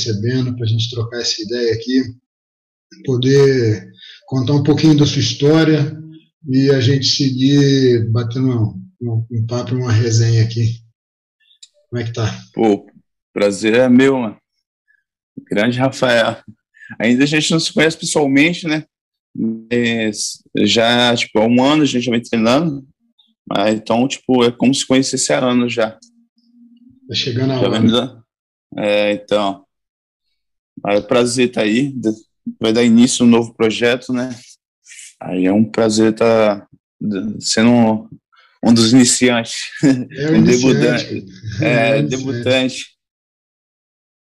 recebendo para a gente trocar essa ideia aqui, poder contar um pouquinho da sua história e a gente seguir batendo um, um papo, uma resenha aqui. Como é que tá? Pô, prazer é meu, mano. Grande Rafael. Ainda a gente não se conhece pessoalmente, né? Mas já, tipo, há um ano a gente já vem treinando. Mas, então, tipo, é como se conhecesse há anos já. Tá chegando a hora. É, então. É prazer estar tá aí. Vai dar início a um novo projeto, né? Aí é um prazer estar tá sendo um, um dos iniciantes. É um, um debutante. É, é debutante.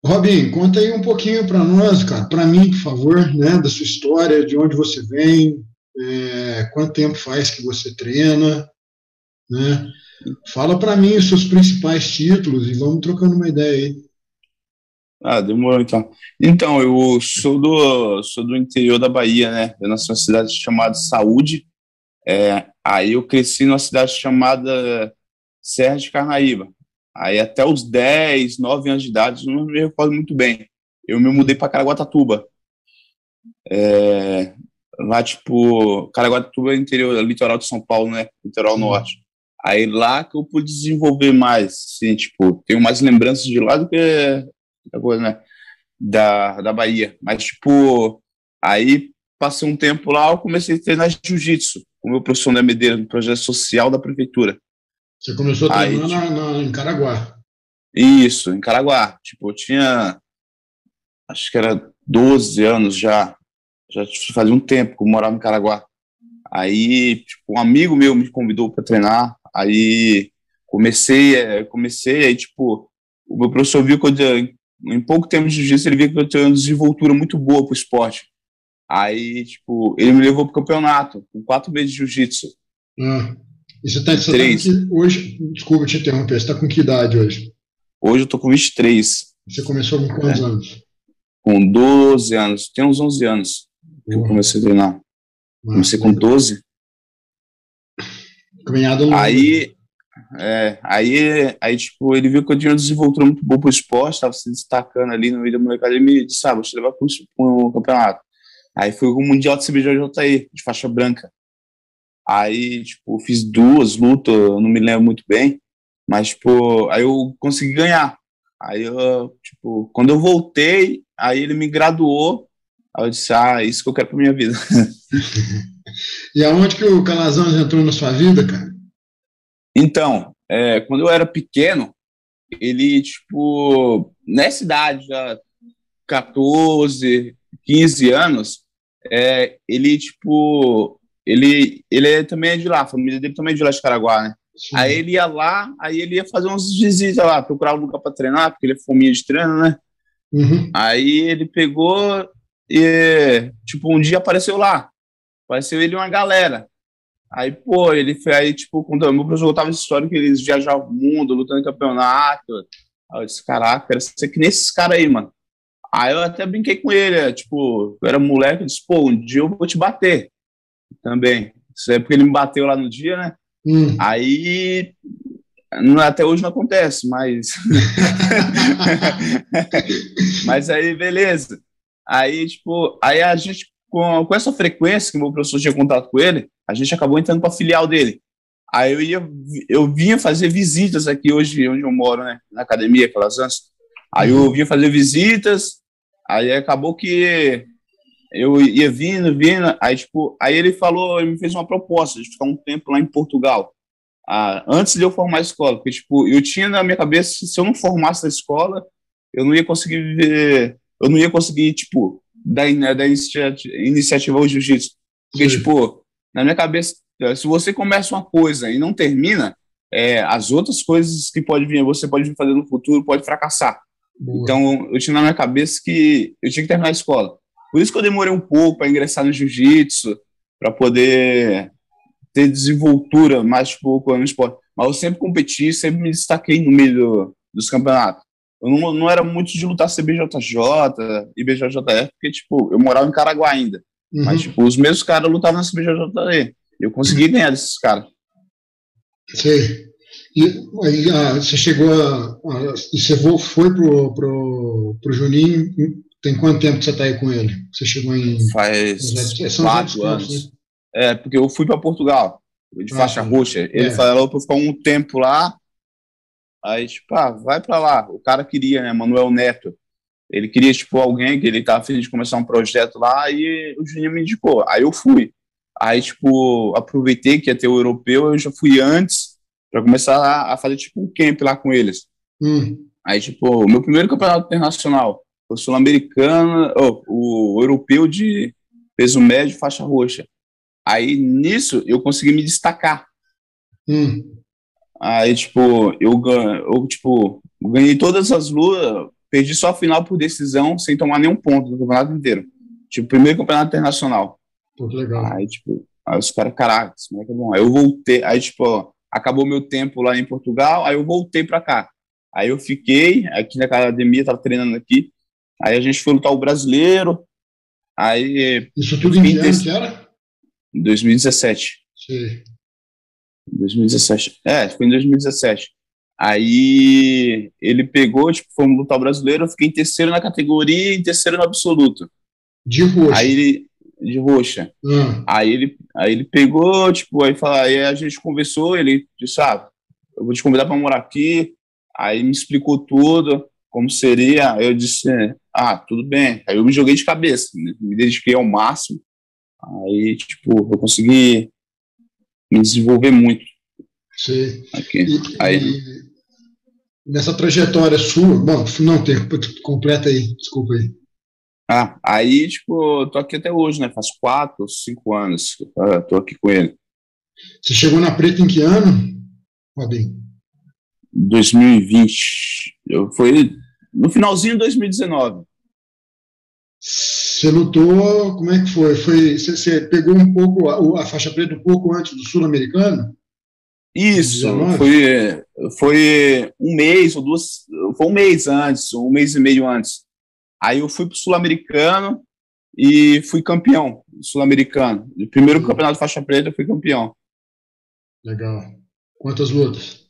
Robin, conta aí um pouquinho para nós, cara, para mim, por favor, né, da sua história, de onde você vem, é, quanto tempo faz que você treina, né? Fala para mim os seus principais títulos e vamos trocando uma ideia aí. Ah, demorou então. Então, eu sou do, sou do interior da Bahia, né? Eu nasci numa cidade chamada Saúde. É, aí eu cresci numa cidade chamada Serra de Carnaíba. Aí até os 10, 9 anos de idade, não me recordo muito bem. Eu me mudei para Caraguatatuba. É, lá, tipo, Caraguatatuba é interior, é litoral de São Paulo, né? Litoral norte. Aí lá que eu pude desenvolver mais, assim, tipo, tenho mais lembranças de lá do que né? Da, da Bahia. Mas, tipo, aí passei um tempo lá, eu comecei a treinar jiu-jitsu, com o meu professor da Medeira, no projeto social da prefeitura. Você começou a treinar aí, tipo, na, na, em Caraguá. Isso, em Caraguá. Tipo, eu tinha, acho que era 12 anos já, já fazia um tempo que eu morava em Caraguá. Aí, tipo, um amigo meu me convidou para treinar, aí comecei, é, comecei, aí, tipo, o meu professor viu que eu, em pouco tempo de jiu-jitsu, ele viu que eu tinha uma desenvoltura muito boa pro esporte. Aí, tipo, ele me levou pro campeonato, com quatro meses de jiu-jitsu. Ah, e você tá, você Três. Tá que, hoje, desculpa te interromper, você tá com que idade hoje? Hoje eu tô com 23. Você começou com quantos é. anos? Com 12 anos, tem uns 11 anos que eu comecei a treinar. Comecei com 12. Caminhada longa. Aí, é, aí, aí, tipo, ele viu que eu tinha uma desenvoltura muito boa pro esporte, estava se destacando ali no meio da molecada, ele me disse, ah, vou te levar pro, pro campeonato. Aí fui o Mundial de CBJJI, de faixa branca. Aí, tipo, fiz duas lutas, não me lembro muito bem, mas, tipo, aí eu consegui ganhar. Aí, eu, tipo, quando eu voltei, aí ele me graduou, aí eu disse, ah, é isso que eu quero pra minha vida. e aonde que o Calazans entrou na sua vida, cara? Então, é, quando eu era pequeno, ele, tipo, nessa idade, já 14, 15 anos, é, ele, tipo, ele, ele também é de lá, a família dele também é de lá de Caraguá, né? Sim. Aí ele ia lá, aí ele ia fazer uns visitas lá, procurar um lugar para treinar, porque ele é fominha de treino, né? Uhum. Aí ele pegou e, tipo, um dia apareceu lá. Apareceu ele e uma galera. Aí, pô, ele foi aí, tipo, quando o meu professor contava essa história que eles viajavam o mundo, lutando em campeonato. Aí eu disse, caraca, quero ser que nem esses caras aí, mano. Aí eu até brinquei com ele, é, tipo, eu era moleque, eu disse, pô, um dia eu vou te bater também. Isso é porque ele me bateu lá no dia, né? Hum. Aí, até hoje não acontece, mas. mas aí, beleza. Aí, tipo, aí a gente com, com essa frequência que o meu professor tinha contato com ele, a gente acabou entrando para a filial dele. Aí eu ia, eu vinha fazer visitas aqui hoje, onde eu moro, né, na academia, aquelas antes. Aí eu vinha fazer visitas, aí acabou que eu ia vindo, vindo, aí tipo, aí ele falou, ele me fez uma proposta de ficar um tempo lá em Portugal, ah, antes de eu formar a escola, porque tipo, eu tinha na minha cabeça, se eu não formasse a escola, eu não ia conseguir viver, eu não ia conseguir, tipo, da, né, da iniciativa, iniciativa ao jiu-jitsu. Porque, Sim. tipo, na minha cabeça, se você começa uma coisa e não termina, é, as outras coisas que pode vir, você pode vir fazer no futuro, pode fracassar. Boa. Então, eu tinha na minha cabeça que eu tinha que terminar a escola. Por isso que eu demorei um pouco para ingressar no jiu-jitsu, para poder ter desenvoltura mais tipo, no esporte. Mas eu sempre competi, sempre me destaquei no meio do, dos campeonatos. Eu não, não era muito de lutar CBJJ e BJJF, porque, tipo, eu morava em Caraguá ainda. Uhum. Mas, tipo, os mesmos caras lutavam na CBJJE. Eu consegui ganhar desses caras. Sei. E aí ah, você chegou a, a, e você foi pro, pro, pro Juninho, tem quanto tempo que você está aí com ele? Você chegou em... Faz quatro anos. Né? É, porque eu fui para Portugal, de ah, faixa roxa. Ele é. falou para ficar um tempo lá, aí, tipo, ah, vai para lá. O cara queria, né, Manuel Neto. Ele queria, tipo, alguém que ele estava afim de começar um projeto lá e o Juninho me indicou. Aí eu fui. Aí, tipo, aproveitei que ia ter o europeu, eu já fui antes para começar a, a, fazer, tipo, um camp lá com eles. Hum. Aí, tipo, o meu primeiro campeonato internacional o sul-americano, oh, o europeu de peso médio, faixa roxa. Aí, nisso, eu consegui me destacar. Hum. Aí, tipo, eu, eu, tipo, ganhei todas as lutas, Perdi só a final por decisão, sem tomar nenhum ponto no campeonato inteiro. Tipo, primeiro campeonato internacional. Pô, legal. Aí, tipo, aí os caras, caraca, isso é é bom. Aí eu voltei, aí, tipo, acabou meu tempo lá em Portugal, aí eu voltei pra cá. Aí eu fiquei aqui na academia, tava treinando aqui. Aí a gente foi lutar o brasileiro. Aí. Isso tudo em ano que era? 2017. Sim. 2017. É, foi em 2017. Aí ele pegou, tipo, fomos lutar o brasileiro, eu fiquei em terceiro na categoria e em terceiro no absoluto. De roxa. Aí ele, de roxa. Hum. Aí, ele, aí ele pegou, tipo, aí, fala, aí a gente conversou, ele disse, ah, eu vou te convidar para morar aqui. Aí me explicou tudo, como seria. Aí eu disse, ah, tudo bem. Aí eu me joguei de cabeça, né? me dediquei ao máximo. Aí, tipo, eu consegui me desenvolver muito. Sim. Aqui. E, aí, e nessa trajetória sua, bom, não tem, completa aí, desculpa aí. Ah, aí, tipo, tô aqui até hoje, né? Faz quatro, cinco anos que tô aqui com ele. Você chegou na Preta em que ano, Robin? 2020. Eu fui no finalzinho de 2019. Você lutou, como é que foi? foi você, você pegou um pouco a, a faixa preta um pouco antes do sul-americano? Isso, foi, foi um mês ou duas, foi um mês antes, um mês e meio antes. Aí eu fui para o Sul-Americano e fui campeão sul-americano. No primeiro campeonato de faixa preta eu fui campeão. Legal. Quantas lutas?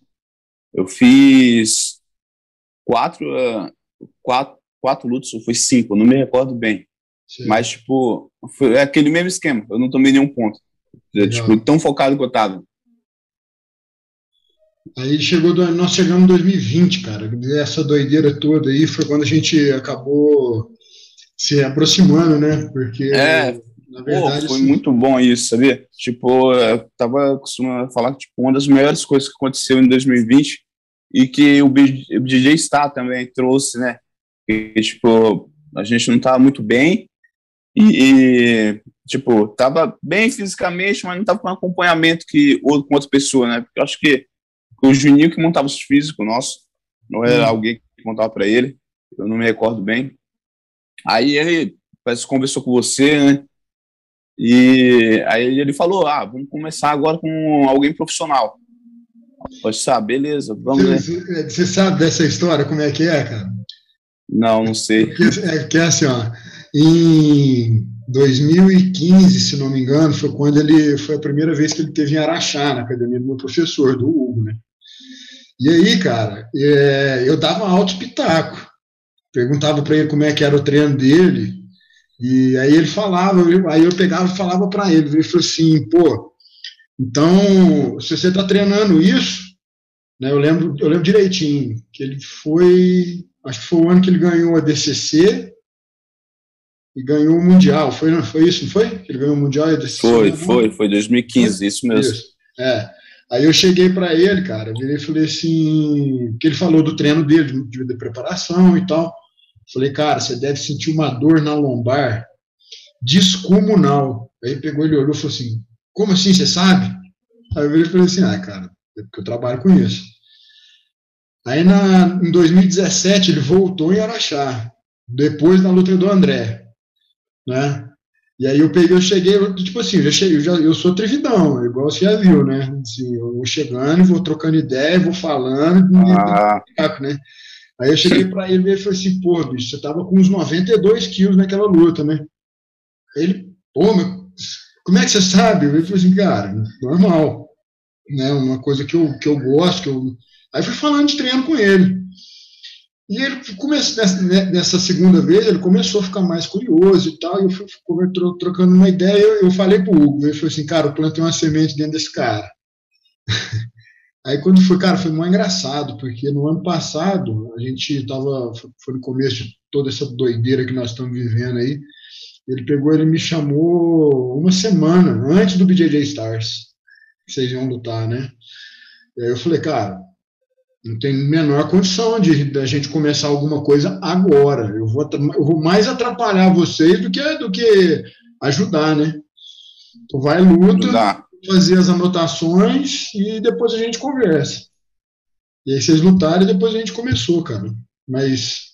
Eu fiz quatro, quatro, quatro lutas, ou foi cinco, não me recordo bem. Sim. Mas, tipo, foi aquele mesmo esquema, eu não tomei nenhum ponto. Tipo, tão focado que eu tava. Aí chegou, do, nós chegamos em 2020, cara. Essa doideira toda aí foi quando a gente acabou se aproximando, né? Porque é, na verdade pô, foi assim, muito bom isso, sabia? Tipo, eu tava acostumado falar que tipo, uma das melhores coisas que aconteceu em 2020 e que o, DJ Star também trouxe, né? Que, tipo, a gente não tava muito bem e, e, tipo, tava bem fisicamente, mas não tava com acompanhamento que outro com outra pessoa, né? Porque eu acho que o Juninho que montava os físicos nossos, não era hum. alguém que montava para ele, eu não me recordo bem. Aí ele parece conversou com você, né? E aí ele falou: ah, vamos começar agora com alguém profissional. Pode saber, beleza, vamos você, ver. Você sabe dessa história, como é que é, cara? Não, não sei. É que é assim, ó, em 2015, se não me engano, foi quando ele foi a primeira vez que ele teve em Araxá, na academia do meu professor, do Hugo, né? E aí, cara, é, eu dava alto pitaco. Perguntava para ele como é que era o treino dele. E aí ele falava, aí eu pegava e falava para ele. Ele falou assim, pô, então, se você está treinando isso, né, eu, lembro, eu lembro direitinho, que ele foi, acho que foi o ano que ele ganhou a DCC e ganhou o Mundial. Foi, foi isso, não foi? Ele ganhou o Mundial e a DCC? Foi, foi, foi 2015, isso mesmo. Isso. É. Aí eu cheguei para ele, cara, virei e falei assim, que ele falou do treino dele, de, de preparação e tal. Falei, cara, você deve sentir uma dor na lombar descomunal. Aí pegou, ele olhou e falou assim, como assim, você sabe? Aí eu virei e falei assim, ah, cara, é porque eu trabalho com isso. Aí na, em 2017 ele voltou em Araxá, depois da luta do André, né? E aí eu peguei, eu cheguei, tipo assim, eu já cheguei, eu, já, eu sou trevidão, igual você já viu, né? Assim, eu vou chegando, vou trocando ideia, vou falando, ah. né? Aí eu cheguei para ele e falei assim, pô, bicho, você tava com uns 92 quilos naquela luta, né? Ele, pô, mas como é que você sabe? Eu falei assim, cara, normal. né? Uma coisa que eu, que eu gosto, que eu... aí fui falando de treino com ele. E ele começou, nessa, né, nessa, segunda vez, ele começou a ficar mais curioso e tal, e eu fui, trocando uma ideia, eu, eu falei pro Hugo, ele falou assim, cara, eu plantei uma semente dentro desse cara. Aí quando foi, cara, foi muito engraçado, porque no ano passado, a gente tava, foi no começo de toda essa doideira que nós estamos vivendo aí, ele pegou, ele me chamou uma semana antes do BJJ Stars, que vocês iam lutar, né? E aí eu falei, cara, não tem menor condição de, de a gente começar alguma coisa agora. Eu vou, eu vou mais atrapalhar vocês do que, do que ajudar, né? Então vai luta, ajudar. fazer as anotações e depois a gente conversa. E aí vocês lutaram e depois a gente começou, cara. Mas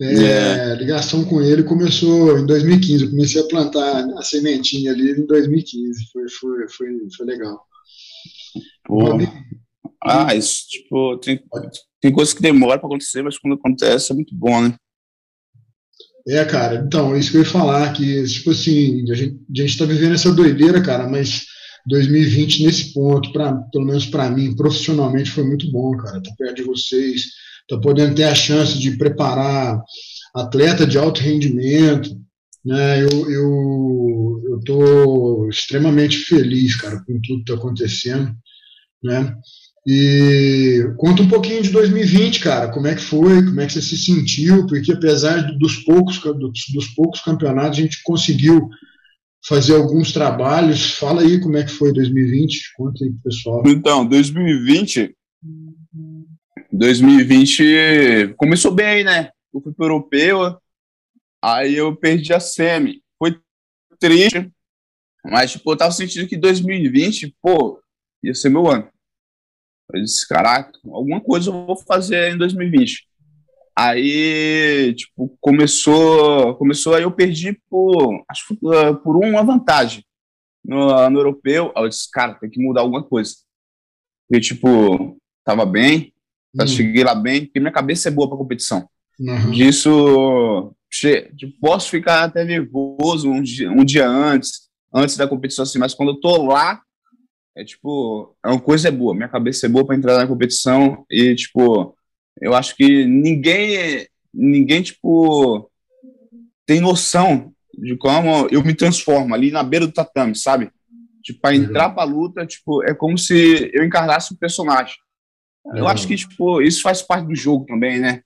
é, yeah. ligação com ele começou em 2015. Eu comecei a plantar a sementinha ali em 2015. Foi, foi, foi, foi legal. Pô. Ah, isso, tipo, tem, tem coisas que demoram para acontecer, mas quando acontece é muito bom, né? É, cara, então, isso que eu ia falar, que, tipo assim, a gente, a gente tá vivendo essa doideira, cara, mas 2020 nesse ponto, pra, pelo menos para mim, profissionalmente, foi muito bom, cara, tá perto de vocês, tá podendo ter a chance de preparar atleta de alto rendimento, né, eu, eu, eu tô extremamente feliz, cara, com tudo que tá acontecendo, né, e conta um pouquinho de 2020, cara, como é que foi, como é que você se sentiu, porque apesar dos poucos, dos, dos poucos campeonatos, a gente conseguiu fazer alguns trabalhos. Fala aí como é que foi 2020, conta aí pessoal. Então, 2020, 2020 começou bem, né? Eu fui pro europeu, aí eu perdi a semi. Foi triste, mas tipo, eu tava sentindo que 2020, pô, ia ser meu ano. Eu disse, caraca, alguma coisa eu vou fazer em 2020. Aí, tipo, começou, começou aí eu perdi por, acho uh, por uma vantagem no, no europeu. Aí eu disse, cara, tem que mudar alguma coisa. Porque, tipo, tava bem, hum. cheguei lá bem, porque minha cabeça é boa para competição. Uhum. Disso, posso ficar até nervoso um dia, um dia antes, antes da competição, assim, mas quando eu tô lá, é tipo, é uma coisa é boa, minha cabeça é boa para entrar na competição e tipo, eu acho que ninguém ninguém tipo tem noção de como eu me transformo ali na beira do tatame, sabe? Tipo, para entrar uhum. para luta, tipo, é como se eu encarnasse um personagem. Eu acho que tipo, isso faz parte do jogo também, né?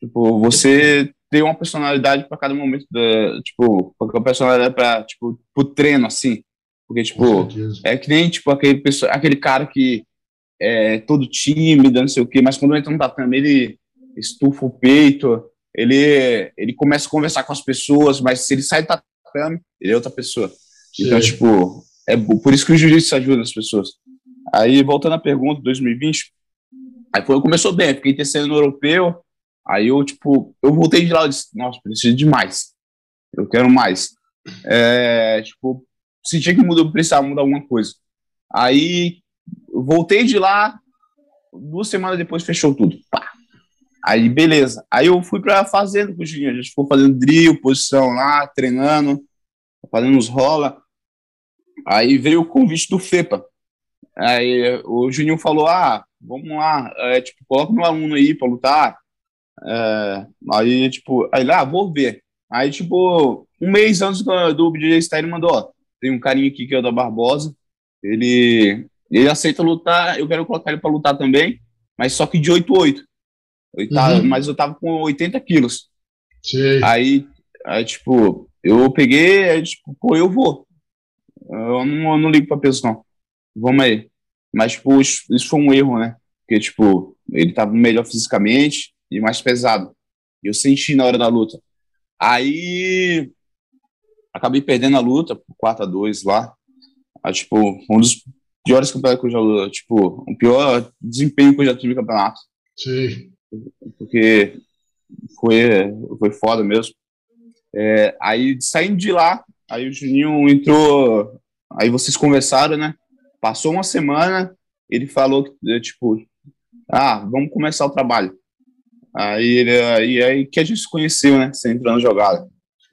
Tipo, você tem uma personalidade para cada momento da, tipo, uma personalidade para tipo, pro treino assim. Porque, tipo, é que nem, tipo, aquele, pessoa, aquele cara que é todo tímido, não sei o quê, mas quando entra no tatame, ele estufa o peito, ele, ele começa a conversar com as pessoas, mas se ele sai do tatame, ele é outra pessoa. Sim. Então, tipo, é por isso que o jiu-jitsu ajuda as pessoas. Aí, voltando à pergunta, 2020, aí foi, começou bem, fiquei terceiro no europeu, aí eu, tipo, eu voltei de lá e disse, nossa, preciso de mais, eu quero mais. É, tipo, sentia que mudou, precisava mudar alguma coisa. Aí voltei de lá, duas semanas depois fechou tudo. Pá. Aí beleza. Aí eu fui pra fazenda com o Juninho. A gente ficou fazendo drill, posição lá, treinando, fazendo uns rola. Aí veio o convite do FEPA. Aí o Juninho falou: Ah, vamos lá, é, tipo, coloca meu aluno aí pra lutar. É, aí, tipo, aí lá, ah, vou ver. Aí, tipo, um mês antes do, BJ Style, mandou: Ó, tem um carinha aqui que é o da Barbosa. Ele, ele aceita lutar, eu quero colocar ele para lutar também, mas só que de 8-8. Uhum. Mas eu tava com 80 quilos. Sim. Aí, aí, tipo, eu peguei, aí, tipo, pô, eu vou. Eu não, eu não ligo pra peso, não. Vamos aí. Mas, tipo, isso, isso foi um erro, né? Porque, tipo, ele tava melhor fisicamente e mais pesado. Eu senti na hora da luta. Aí, acabei perdendo a luta por 4 a 2 lá. Ah, tipo, um dos piores campeonatos que eu já tipo, o pior desempenho que eu já tive no campeonato. Sim. Porque foi, foi foda mesmo. É, aí, saindo de lá, aí o Juninho entrou, aí vocês conversaram, né? Passou uma semana, ele falou que, tipo, ah, vamos começar o trabalho. Aí, ele, aí, aí que a gente se conheceu, né? Você entrou na jogada.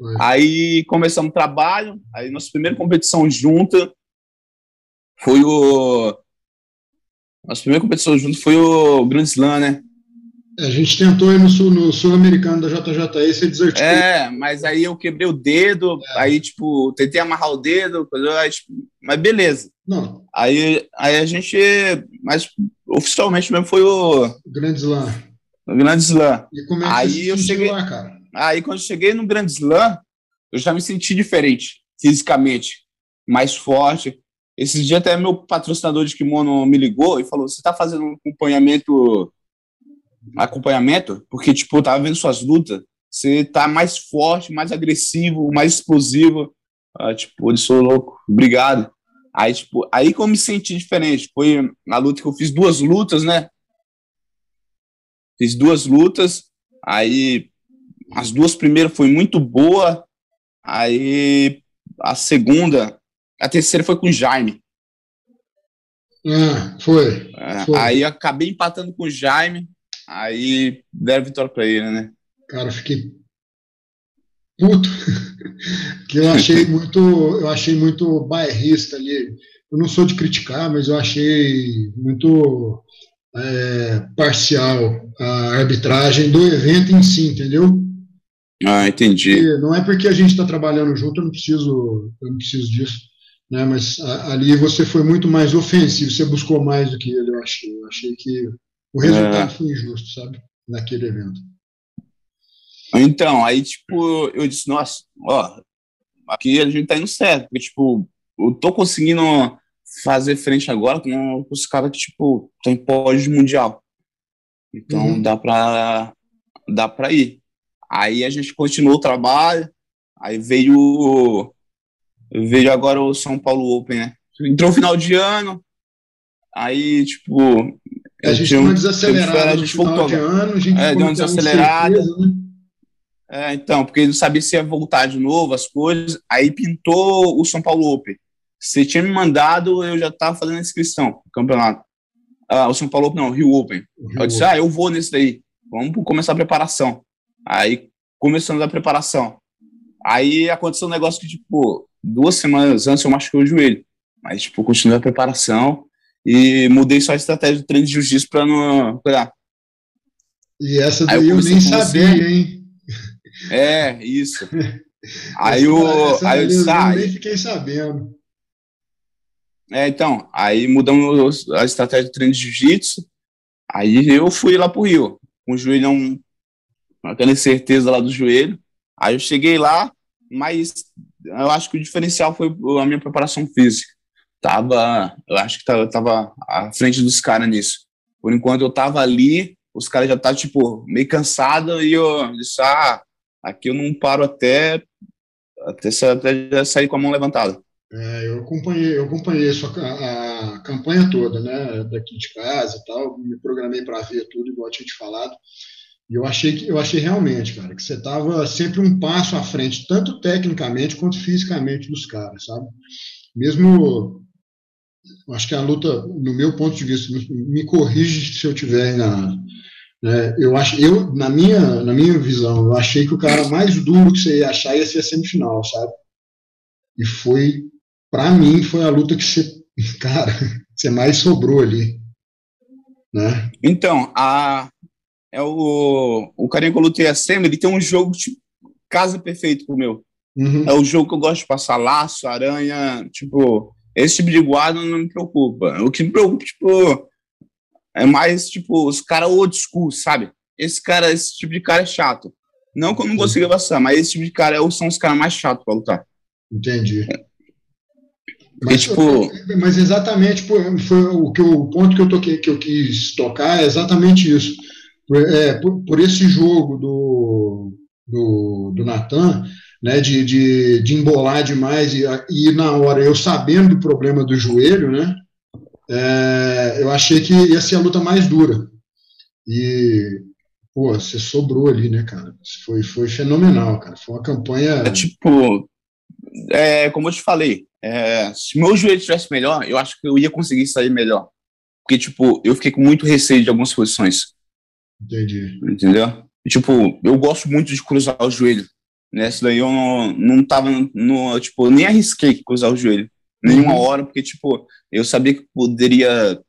Foi. Aí começamos o trabalho, aí nossa primeira competição junta foi o. Nossa primeira competição junto foi o Grand Slam, né? A gente tentou ir no, sul, no sul-americano da JJE, você desarticulou. É, mas aí eu quebrei o dedo, é. aí, tipo, tentei amarrar o dedo, aí, tipo, mas beleza. Não. Aí, aí a gente, mas oficialmente mesmo foi o... Grand Slam. O Grand Slam. E como é que aí você eu cheguei, lá, cara? Aí quando cheguei no Grand Slam, eu já me senti diferente, fisicamente, mais forte. Esses dias até meu patrocinador de kimono me ligou e falou, você tá fazendo um acompanhamento acompanhamento, porque, tipo, eu tava vendo suas lutas, você tá mais forte, mais agressivo, mais explosivo. Ah, tipo, eu sou louco, obrigado. Aí, tipo, aí que eu me senti diferente. Foi a luta que eu fiz duas lutas, né? Fiz duas lutas, aí as duas primeiras foi muito boa, aí a segunda, a terceira foi com o Jaime. Ah, foi, é, foi. Aí acabei empatando com o Jaime, Aí deram vitória para ele, né? Cara, eu fiquei puto. que eu achei muito, eu achei muito bairrista ali. Eu não sou de criticar, mas eu achei muito é, parcial a arbitragem do evento em si, entendeu? Ah, entendi. E não é porque a gente está trabalhando junto, eu não preciso, eu não preciso disso, né? Mas a, ali você foi muito mais ofensivo, você buscou mais do que ele, eu achei. Eu achei que o resultado é. foi injusto, sabe? Naquele evento. Então, aí, tipo, eu disse, nossa, ó, aqui a gente tá indo certo, porque, tipo, eu tô conseguindo fazer frente agora com os caras que, tipo, tem pódio mundial. Então, uhum. dá pra, dá pra ir. Aí a gente continuou o trabalho, aí veio, veio agora o São Paulo Open, né? Entrou o final de ano, aí, tipo, a gente deu uma desacelerada a gente voltou, de ano, a gente é, deu uma desacelerada. né? É, então, porque não sabia se ia voltar de novo as coisas. Aí pintou o São Paulo Open. Você tinha me mandado, eu já estava fazendo a inscrição campeonato. Ah, o São Paulo Open, não, o Rio Open. Rio eu disse, Open. ah, eu vou nesse daí. Vamos começar a preparação. Aí, começando a preparação. Aí aconteceu um negócio que, tipo, duas semanas antes eu machuquei o joelho. Mas, tipo, continuei a preparação e mudei só a estratégia do treino de jiu-jitsu para não cuidar. E essa daí eu, eu nem sabia, você. hein? É, isso. aí o aí eu disse, ah, nem fiquei sabendo. É, então, aí mudamos a estratégia do treino de jiu-jitsu. Aí eu fui lá pro Rio, com o joelhão, aquela certeza lá do joelho. Aí eu cheguei lá, mas eu acho que o diferencial foi a minha preparação física tava, eu acho que tava, tava à frente dos caras nisso. Por enquanto eu tava ali, os caras já estavam, tipo, meio cansados e eu disse, ah, aqui eu não paro até, até, até sair com a mão levantada. É, eu acompanhei, eu acompanhei a, a, campanha toda, né, daqui de casa e tal, me programei para ver tudo, igual eu tinha te falado, e eu achei que eu achei realmente, cara, que você estava sempre um passo à frente, tanto tecnicamente quanto fisicamente dos caras, sabe? Mesmo acho que a luta, no meu ponto de vista, me corrige se eu tiver enganado. Né? Eu acho, eu na minha, na minha visão, eu achei que o cara mais duro que você ia achar ia ser a semifinal, sabe? E foi, para mim, foi a luta que você, cara, você mais sobrou ali, né? Então, a é o o carinha que eu lutei a ele tem um jogo tipo casa perfeito pro meu. Uhum. É o jogo que eu gosto de passar laço, aranha, tipo, esse tipo de guarda não me preocupa. O que me preocupa, tipo, é mais, tipo, os caras old school, sabe? Esse cara, esse tipo de cara é chato. Não que eu não consiga passar, mas esse tipo de cara é são os caras mais chatos pra lutar. Entendi. Porque, mas, tipo... mas exatamente foi, foi o, que, o ponto que eu, toquei, que eu quis tocar é exatamente isso. Por, é, por, por esse jogo do, do, do Natan, né, de, de, de embolar demais e, e na hora eu sabendo do problema do joelho, né, é, eu achei que ia ser a luta mais dura. E, pô, você sobrou ali, né, cara? Foi, foi fenomenal, cara. Foi uma campanha. É tipo, é, como eu te falei, é, se meu joelho estivesse melhor, eu acho que eu ia conseguir sair melhor. Porque, tipo, eu fiquei com muito receio de algumas posições. Entendi. Entendeu? tipo, eu gosto muito de cruzar o joelho. Nessa daí eu não, não tava, no, tipo, nem arrisquei cruzar o joelho. nenhuma hora, porque, tipo, eu sabia que poderia,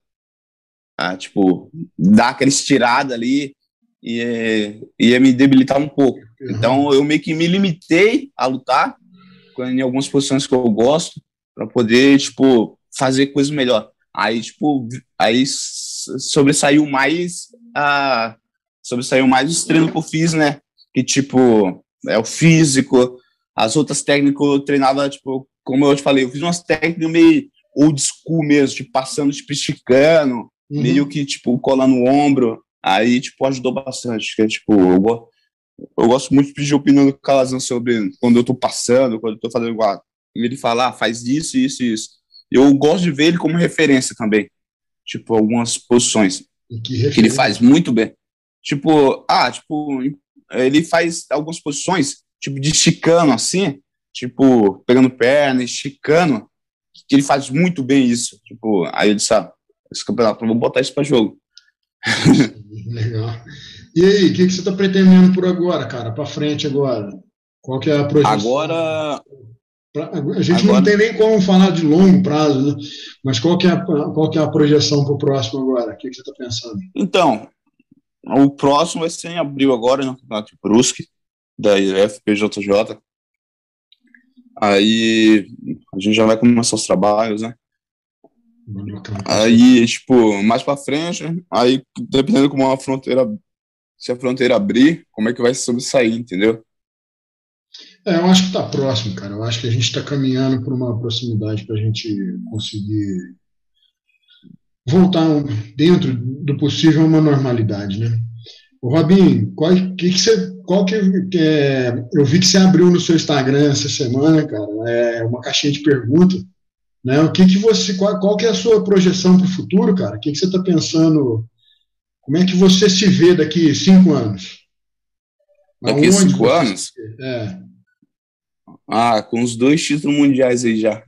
ah, tipo, dar aquela estirada ali e ia me debilitar um pouco. Uhum. Então, eu meio que me limitei a lutar em algumas posições que eu gosto para poder, tipo, fazer coisas melhor. Aí, tipo, aí sobressaiu mais a sobressaiu mais os treinos que eu fiz, né? Que, tipo, é o físico, as outras técnicas eu treinava, tipo, como eu te falei, eu fiz umas técnicas meio old school mesmo, tipo, passando, tipo, esticando, uhum. meio que, tipo, colando o ombro, aí, tipo, ajudou bastante, que tipo, eu, go eu gosto muito de pedir opinião do Calazan sobre quando eu tô passando, quando eu tô fazendo igual, ele falar, ah, faz isso, isso e isso. Eu gosto de ver ele como referência também, tipo, algumas posições que, que ele faz muito bem. Tipo, ah, tipo, ele faz algumas posições, tipo, de esticando assim, tipo, pegando perna, esticando, que ele faz muito bem isso. Tipo, aí eu disse, ah, esse campeonato, vou botar isso para jogo. Legal. E aí, o que, que você está pretendendo por agora, cara? Para frente agora? Qual que é a projeção? Agora. A gente agora... não tem nem como falar de longo prazo, né? Mas qual que é a, qual que é a projeção para o próximo agora? O que, que você está pensando? Então, o próximo vai ser em abril agora, no Campeonato de Brusque, da FPJJ. Aí a gente já vai começar os trabalhos, né? Aí, tipo, mais pra frente, aí dependendo como a fronteira, se a fronteira abrir, como é que vai sobressair, entendeu? É, eu acho que tá próximo, cara. Eu acho que a gente está caminhando por uma proximidade para a gente conseguir voltar dentro do possível a uma normalidade, né? O Robin, qual que, que você, qual que, é, eu vi que você abriu no seu Instagram essa semana, cara, é uma caixinha de perguntas, né? O que que você, qual, qual que é a sua projeção para o futuro, cara? O que que você está pensando? Como é que você se vê daqui cinco anos? Daqui Aonde cinco anos? É. Ah, com os dois títulos mundiais aí já.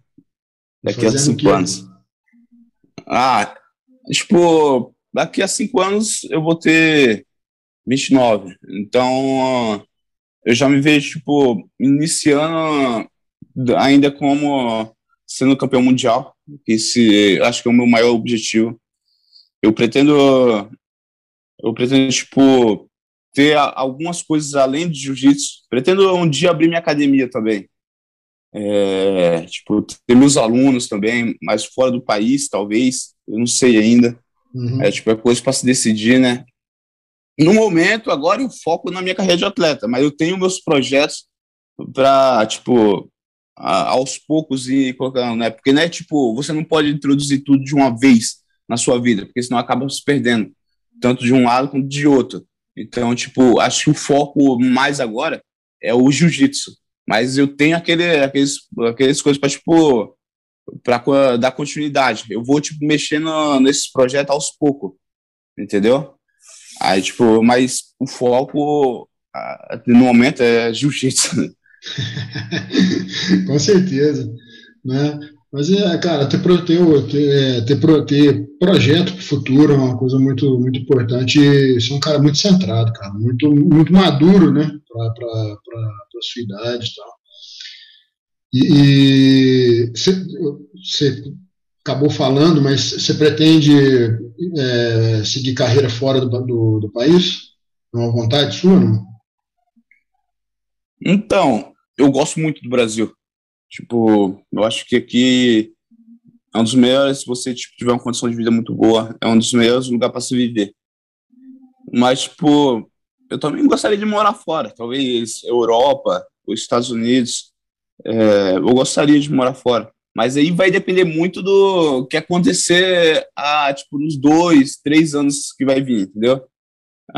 Daqui Fazendo a cinco anos. Ah, tipo, daqui a cinco anos eu vou ter 29. Então, eu já me vejo, tipo, iniciando ainda como sendo campeão mundial. Esse, acho que é o meu maior objetivo. Eu pretendo, eu pretendo, tipo, ter algumas coisas além de jiu-jitsu. Pretendo um dia abrir minha academia também. É, tipo, ter meus alunos também, mas fora do país, talvez, eu não sei ainda. Uhum. É, tipo, é coisa para se decidir, né? No momento, agora eu foco na minha carreira de atleta, mas eu tenho meus projetos para, tipo, a, aos poucos ir colocando, né? Porque, né, tipo, você não pode introduzir tudo de uma vez na sua vida, porque senão acaba se perdendo, tanto de um lado quanto de outro. Então, tipo, acho que o foco mais agora é o jiu-jitsu. Mas eu tenho aquele, aqueles, aqueles coisas para, tipo, para dar continuidade. Eu vou, tipo, mexendo nesses projetos aos poucos, entendeu? Aí, tipo, mas o foco no momento é jiu-jitsu. Com certeza, né? Mas é, cara, ter, ter, ter, é, ter, ter projeto para o futuro é uma coisa muito, muito importante. E ser um cara muito centrado, cara, muito, muito maduro, né, para a sua idade e tal. E você acabou falando, mas você pretende é, seguir carreira fora do, do, do, país? É uma vontade sua, não? Então, eu gosto muito do Brasil. Tipo, eu acho que aqui é um dos melhores, se você tipo, tiver uma condição de vida muito boa, é um dos melhores lugares para se viver. Mas, tipo, eu também gostaria de morar fora, talvez Europa, os Estados Unidos. É, eu gostaria de morar fora. Mas aí vai depender muito do que acontecer a, tipo, nos dois, três anos que vai vir, entendeu? Uhum.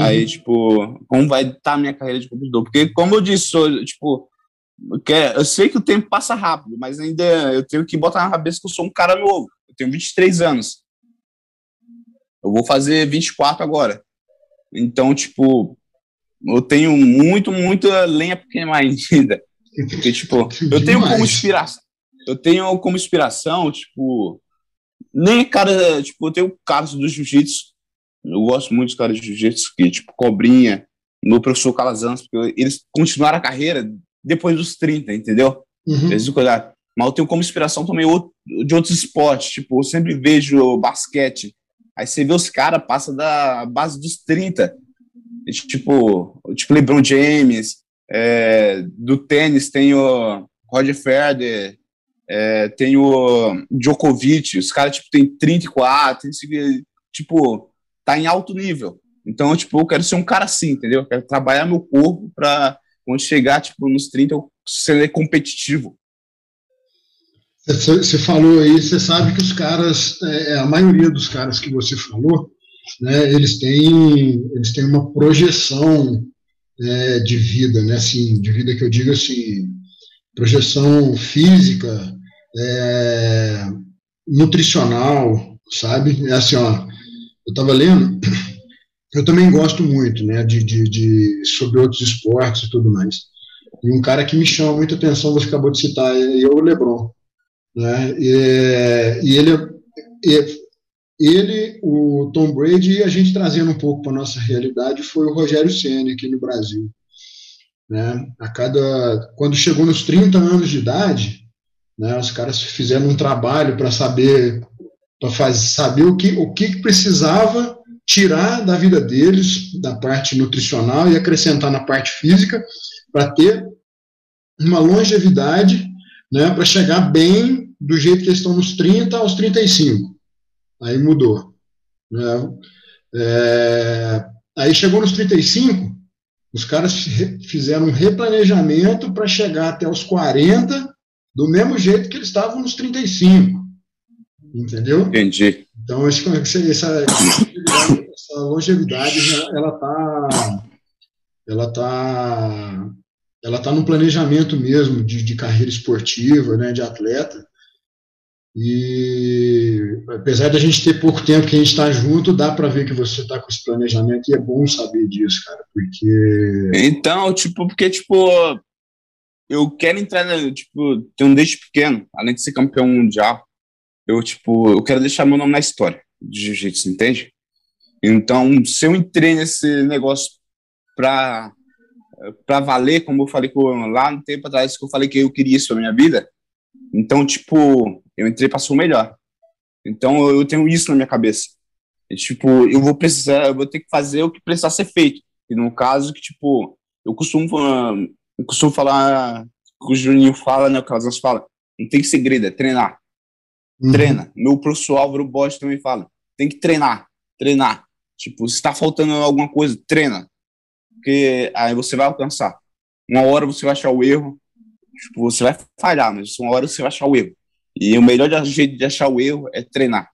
Aí, tipo, como vai estar tá a minha carreira de competidor? Porque, como eu disse, sou, tipo, eu sei que o tempo passa rápido, mas ainda eu tenho que botar na cabeça que eu sou um cara novo. Eu tenho 23 anos. Eu vou fazer 24 agora. Então, tipo, eu tenho muito, muita lenha pra queimar ainda. Porque, tipo, eu tenho como inspiração eu tenho como inspiração, tipo, nem cara, tipo, eu tenho caras do jiu-jitsu, eu gosto muito dos caras de jiu-jitsu, que, tipo, Cobrinha, meu professor Calazans, porque eles continuaram a carreira depois dos 30, entendeu? Uhum. Eles mas eu tenho como inspiração também outro, de outros esportes, tipo, eu sempre vejo basquete, aí você vê os caras, passa da base dos 30, tipo, tipo LeBron James, é, do tênis tem o Roger Federer, é, tem o Djokovic, os caras, tipo, tem 34, tipo, tá em alto nível. Então, tipo, eu quero ser um cara assim, entendeu? Eu quero trabalhar meu corpo para quando chegar, tipo, nos 30, eu ser competitivo. Você falou aí, você sabe que os caras, é, é, a maioria dos caras que você falou, né, eles têm, eles têm uma projeção é, de vida, né, assim, de vida que eu digo assim, projeção física, é, nutricional, sabe? É assim, ó, eu estava lendo, eu também gosto muito, né, de, de, de, sobre outros esportes e tudo mais. E um cara que me chama muita atenção, você acabou de citar, é, é o LeBron. Né? E, e ele, ele, o Tom Brady, e a gente trazendo um pouco para nossa realidade, foi o Rogério Senna aqui no Brasil. Né? A cada, quando chegou nos 30 anos de idade, né, os caras fizeram um trabalho para saber para saber o que, o que precisava tirar da vida deles, da parte nutricional, e acrescentar na parte física, para ter uma longevidade, né, para chegar bem do jeito que eles estão nos 30 aos 35. Aí mudou. Né? É, aí chegou nos 35, os caras fizeram um replanejamento para chegar até os 40 do mesmo jeito que eles estavam nos 35. Entendeu? Entendi. Então, que essa, essa, essa longevidade, ela está ela tá, ela tá no planejamento mesmo de, de carreira esportiva, né, de atleta, e apesar da gente ter pouco tempo que a gente está junto, dá para ver que você está com esse planejamento e é bom saber disso, cara, porque. Então, tipo, porque, tipo, eu quero entrar, tipo, tenho um desde pequeno, além de ser campeão mundial, eu, tipo, eu quero deixar meu nome na história de jiu-jitsu, entende? Então, se eu entrei nesse negócio pra, pra valer, como eu falei lá no tempo atrás, que eu falei que eu queria isso pra minha vida, então, tipo, eu entrei para ser o melhor. Então eu tenho isso na minha cabeça. E, tipo, eu vou precisar, eu vou ter que fazer o que precisar ser feito. E no caso que, tipo, eu costumo, eu costumo falar, o Juninho fala, né, o Casas fala, não tem segredo, é treinar. Uhum. Treina. Meu professor Álvaro Bosch também fala, tem que treinar, treinar. Tipo, se tá faltando alguma coisa, treina. Porque aí você vai alcançar. Uma hora você vai achar o erro, tipo, você vai falhar, mas uma hora você vai achar o erro. E o melhor jeito de achar o erro é treinar.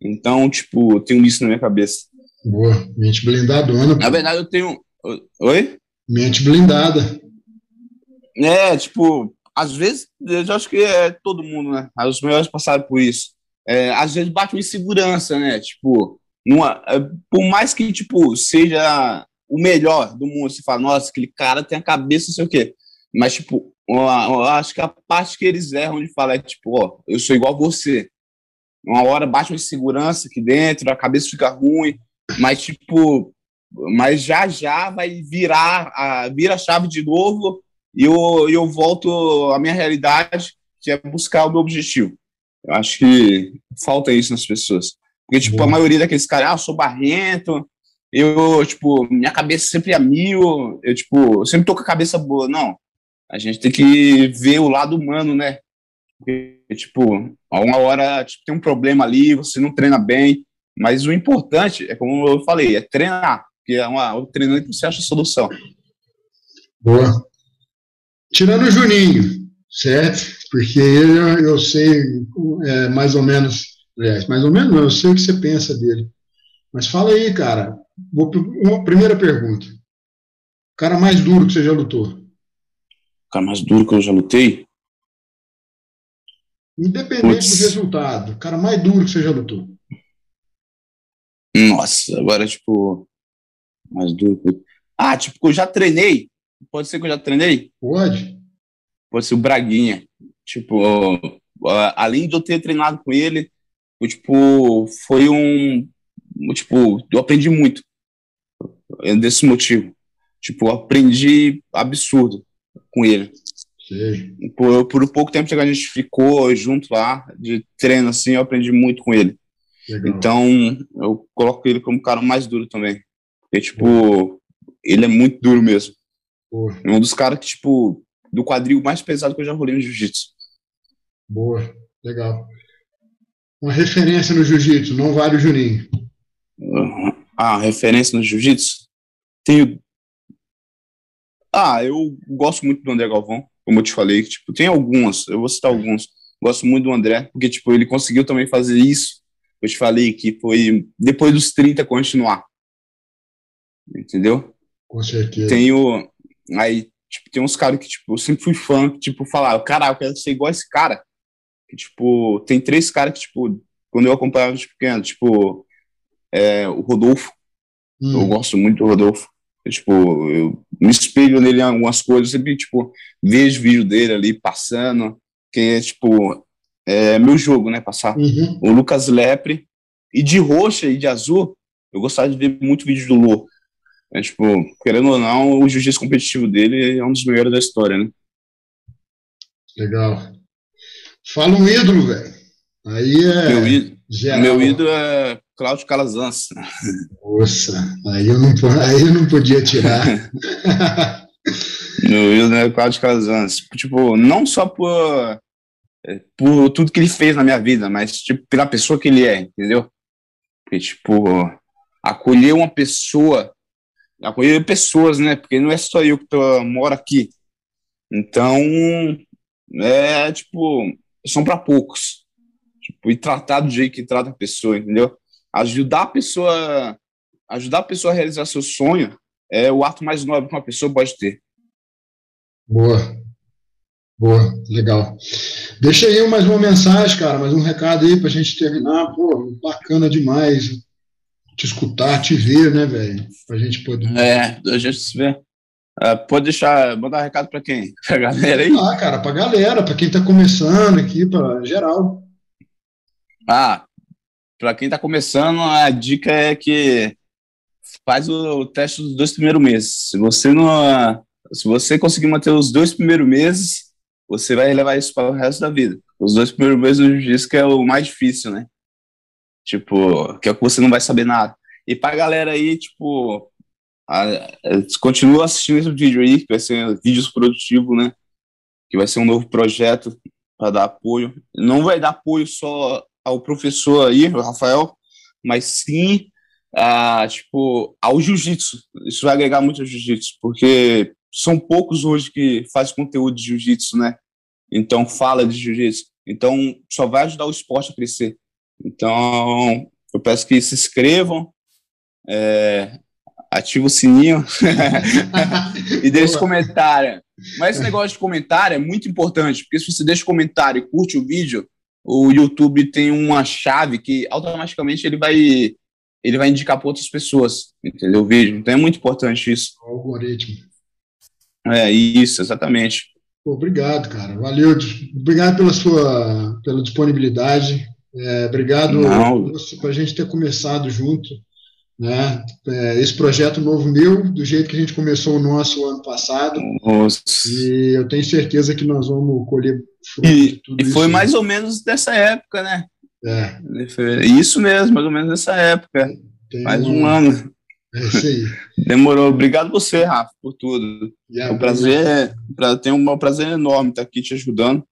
Então, tipo, eu tenho isso na minha cabeça. Boa, mente blindadona. Na verdade, eu tenho. Oi? Mente blindada. É, tipo, às vezes, eu acho que é todo mundo, né? Os melhores passaram por isso. É, às vezes bate uma insegurança, né? Tipo, numa, é, por mais que, tipo, seja o melhor do mundo, você fala, nossa, aquele cara tem a cabeça, não sei o quê. Mas, tipo, acho que a parte que eles erram de falar é tipo, ó, eu sou igual você. Uma hora bate uma insegurança aqui dentro, a cabeça fica ruim, mas tipo, mas já já vai virar a, vira a chave de novo e eu, eu volto à minha realidade, que é buscar o meu objetivo. Eu acho que falta isso nas pessoas. Porque, tipo, a maioria daqueles caras, ah, eu sou barrento, eu, tipo, minha cabeça sempre é mil, eu, tipo, eu sempre tô com a cabeça boa. Não, a gente tem que ver o lado humano, né? Porque, tipo, uma hora tipo, tem um problema ali, você não treina bem, mas o importante é, como eu falei, é treinar, porque é uma, o treinamento você acha a solução. Boa. Tirando o Juninho, certo? Porque ele, eu sei é, mais ou menos, aliás, mais ou menos, eu sei o que você pensa dele. Mas fala aí, cara. Uma primeira pergunta. O cara mais duro que você já lutou? Cara mais duro que eu já lutei? Independente Puts. do resultado, o cara mais duro que você já lutou. Nossa, agora, tipo, mais duro. Ah, tipo, que eu já treinei. Pode ser que eu já treinei? Pode. Pode ser o Braguinha. Tipo, além de eu ter treinado com ele, eu, tipo, foi um. Tipo, eu aprendi muito desse motivo. Tipo, eu aprendi absurdo com ele. Por, por um pouco tempo que a gente ficou junto lá, de treino assim, eu aprendi muito com ele. Legal. Então, eu coloco ele como o cara mais duro também. Porque, tipo, ele é muito duro mesmo. Boa. É um dos caras que, tipo, do quadril mais pesado que eu já rolei no jiu-jitsu. Boa, legal. Uma referência no jiu-jitsu, não vale o Juninho. Ah, referência no jiu-jitsu? Tenho. Ah, eu gosto muito do André Galvão, como eu te falei. Tipo, tem algumas, eu vou citar alguns. Gosto muito do André, porque, tipo, ele conseguiu também fazer isso. Eu te falei que foi depois dos 30 continuar. Entendeu? Com certeza. Tenho. Aí, tipo, tem uns caras que, tipo, eu sempre fui fã, que, tipo, falar, caralho, eu quero ser igual esse cara. Que, tipo, tem três caras que, tipo, quando eu acompanhava de pequeno, tipo, é, o Rodolfo. Hum. Eu gosto muito do Rodolfo. Eu, tipo, eu me espelho nele em algumas coisas, sempre, tipo, vejo vídeo dele ali passando, que é, tipo, é meu jogo, né, passar. Uhum. O Lucas Lepre. E de roxa e de azul, eu gostava de ver muito vídeo do Lô. É, tipo, querendo ou não, o jiu-jitsu competitivo dele é um dos melhores da história, né? Legal. Fala um ídolo, velho. Aí é. Meu, ídolo, meu ídolo é Cláudio Calazans. Nossa, aí eu não, aí eu não podia tirar. meu ídolo é Cláudio Calazans. Tipo, não só por, por tudo que ele fez na minha vida, mas tipo, pela pessoa que ele é, entendeu? Porque, tipo, acolher uma pessoa acolher pessoas, né? Porque não é só eu que tô, moro aqui. Então, é tipo, são para poucos. Tipo, e tratar do jeito que trata a pessoa, entendeu? Ajudar a pessoa, ajudar a pessoa a realizar seu sonho é o ato mais nobre que uma pessoa pode ter. Boa. Boa, legal. Deixa aí mais uma mensagem, cara, mais um recado aí pra gente terminar. Pô, bacana demais te escutar, te ver, né, velho? Pra gente poder. É, a gente se ver. Uh, pode deixar, mandar um recado para quem? Pra galera aí? Ah, cara, pra galera, para quem tá começando aqui, para geral. Ah, para quem tá começando, a dica é que faz o teste dos dois primeiros meses. Se você não, se você conseguir manter os dois primeiros meses, você vai levar isso para o resto da vida. Os dois primeiros meses do jiu que é o mais difícil, né? Tipo, que é que você não vai saber nada. E pra galera aí, tipo, a, a, continua assistindo esse vídeo aí, que vai ser vídeos produtivos, né? Que vai ser um novo projeto para dar apoio. Não vai dar apoio só ao professor aí, o Rafael, mas sim a, tipo, ao jiu-jitsu. Isso vai agregar muito ao jiu-jitsu, porque são poucos hoje que fazem conteúdo de jiu-jitsu, né? Então, fala de jiu-jitsu. Então, só vai ajudar o esporte a crescer. Então, eu peço que se inscrevam, é, ativa o sininho e deixe comentário. Mas esse negócio de comentário é muito importante, porque se você deixa comentário e curte o vídeo, o YouTube tem uma chave que automaticamente ele vai ele vai indicar para outras pessoas, entendeu? O vídeo. Então é muito importante isso. O algoritmo. É, isso, exatamente. Obrigado, cara. Valeu. Obrigado pela sua pela disponibilidade. É, obrigado por a gente ter começado junto. Né? É, esse projeto novo meu, do jeito que a gente começou o nosso ano passado. Nossa. E eu tenho certeza que nós vamos colher e, e foi mais ou menos dessa época, né? É. Isso mesmo, mais ou menos nessa época. Tem mais um ano. É isso aí. Demorou. Obrigado você, Rafa, por tudo. É um prazer, pra, tenho um prazer enorme estar aqui te ajudando,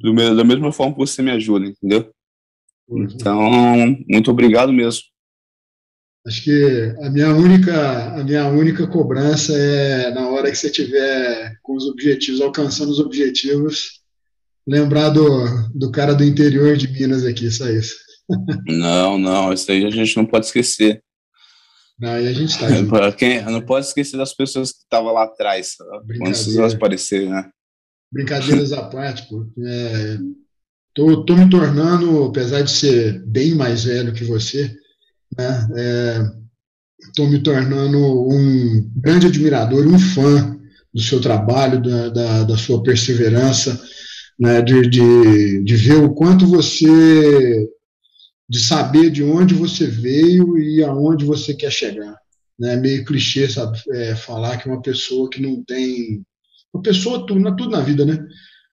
do, da mesma forma que você me ajuda, entendeu? Então, muito obrigado mesmo. Acho que a minha única a minha única cobrança é na hora que você tiver com os objetivos alcançando os objetivos, lembrar do, do cara do interior de Minas aqui, só isso. Não, não, isso aí a gente não pode esquecer. Não, e a gente está. Quem não pode esquecer das pessoas que estavam lá atrás, quando elas aparecerem, né? Brincadeiras à parte, pô. É, Tô, tô me tornando, apesar de ser bem mais velho que você, né, é, me tornando um grande admirador, um fã do seu trabalho, da, da, da sua perseverança, né, de, de, de ver o quanto você, de saber de onde você veio e aonde você quer chegar. Né, meio clichê sabe, é, falar que uma pessoa que não tem a pessoa, tudo, tudo na vida, né?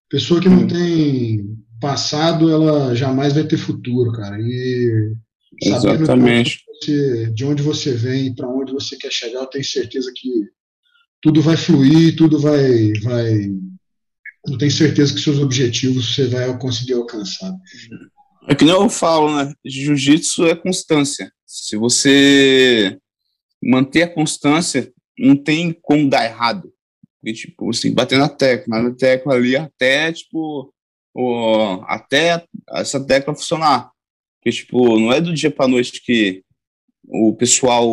Pessoa que não tem passado, ela jamais vai ter futuro, cara. E Exatamente. Você, de onde você vem para onde você quer chegar, eu tenho certeza que tudo vai fluir, tudo vai, vai. Eu tenho certeza que seus objetivos você vai conseguir alcançar. É que nem eu falo, né? Jiu-jitsu é constância. Se você manter a constância, não tem como dar errado. E, tipo, assim, bater na tecla, na tecla ali até, tipo, o, até essa tecla funcionar. Porque, tipo, não é do dia para noite que o pessoal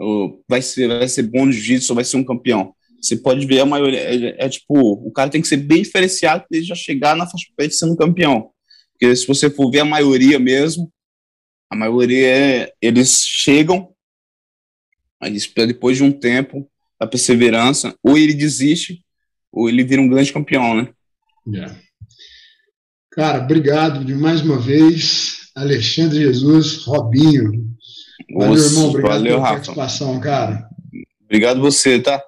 o, vai, ser, vai ser bom de jiu-jitsu ou vai ser um campeão. Você pode ver a maioria, é, é, tipo, o cara tem que ser bem diferenciado para ele já chegar na faixa preta sendo campeão. Porque se você for ver a maioria mesmo, a maioria, é, eles chegam, mas depois de um tempo, a perseverança, ou ele desiste, ou ele vira um grande campeão, né? Yeah. Cara, obrigado de mais uma vez, Alexandre Jesus, Robinho. Valeu, irmão. Obrigado valeu, pela Rafa. participação, cara. Obrigado você, tá?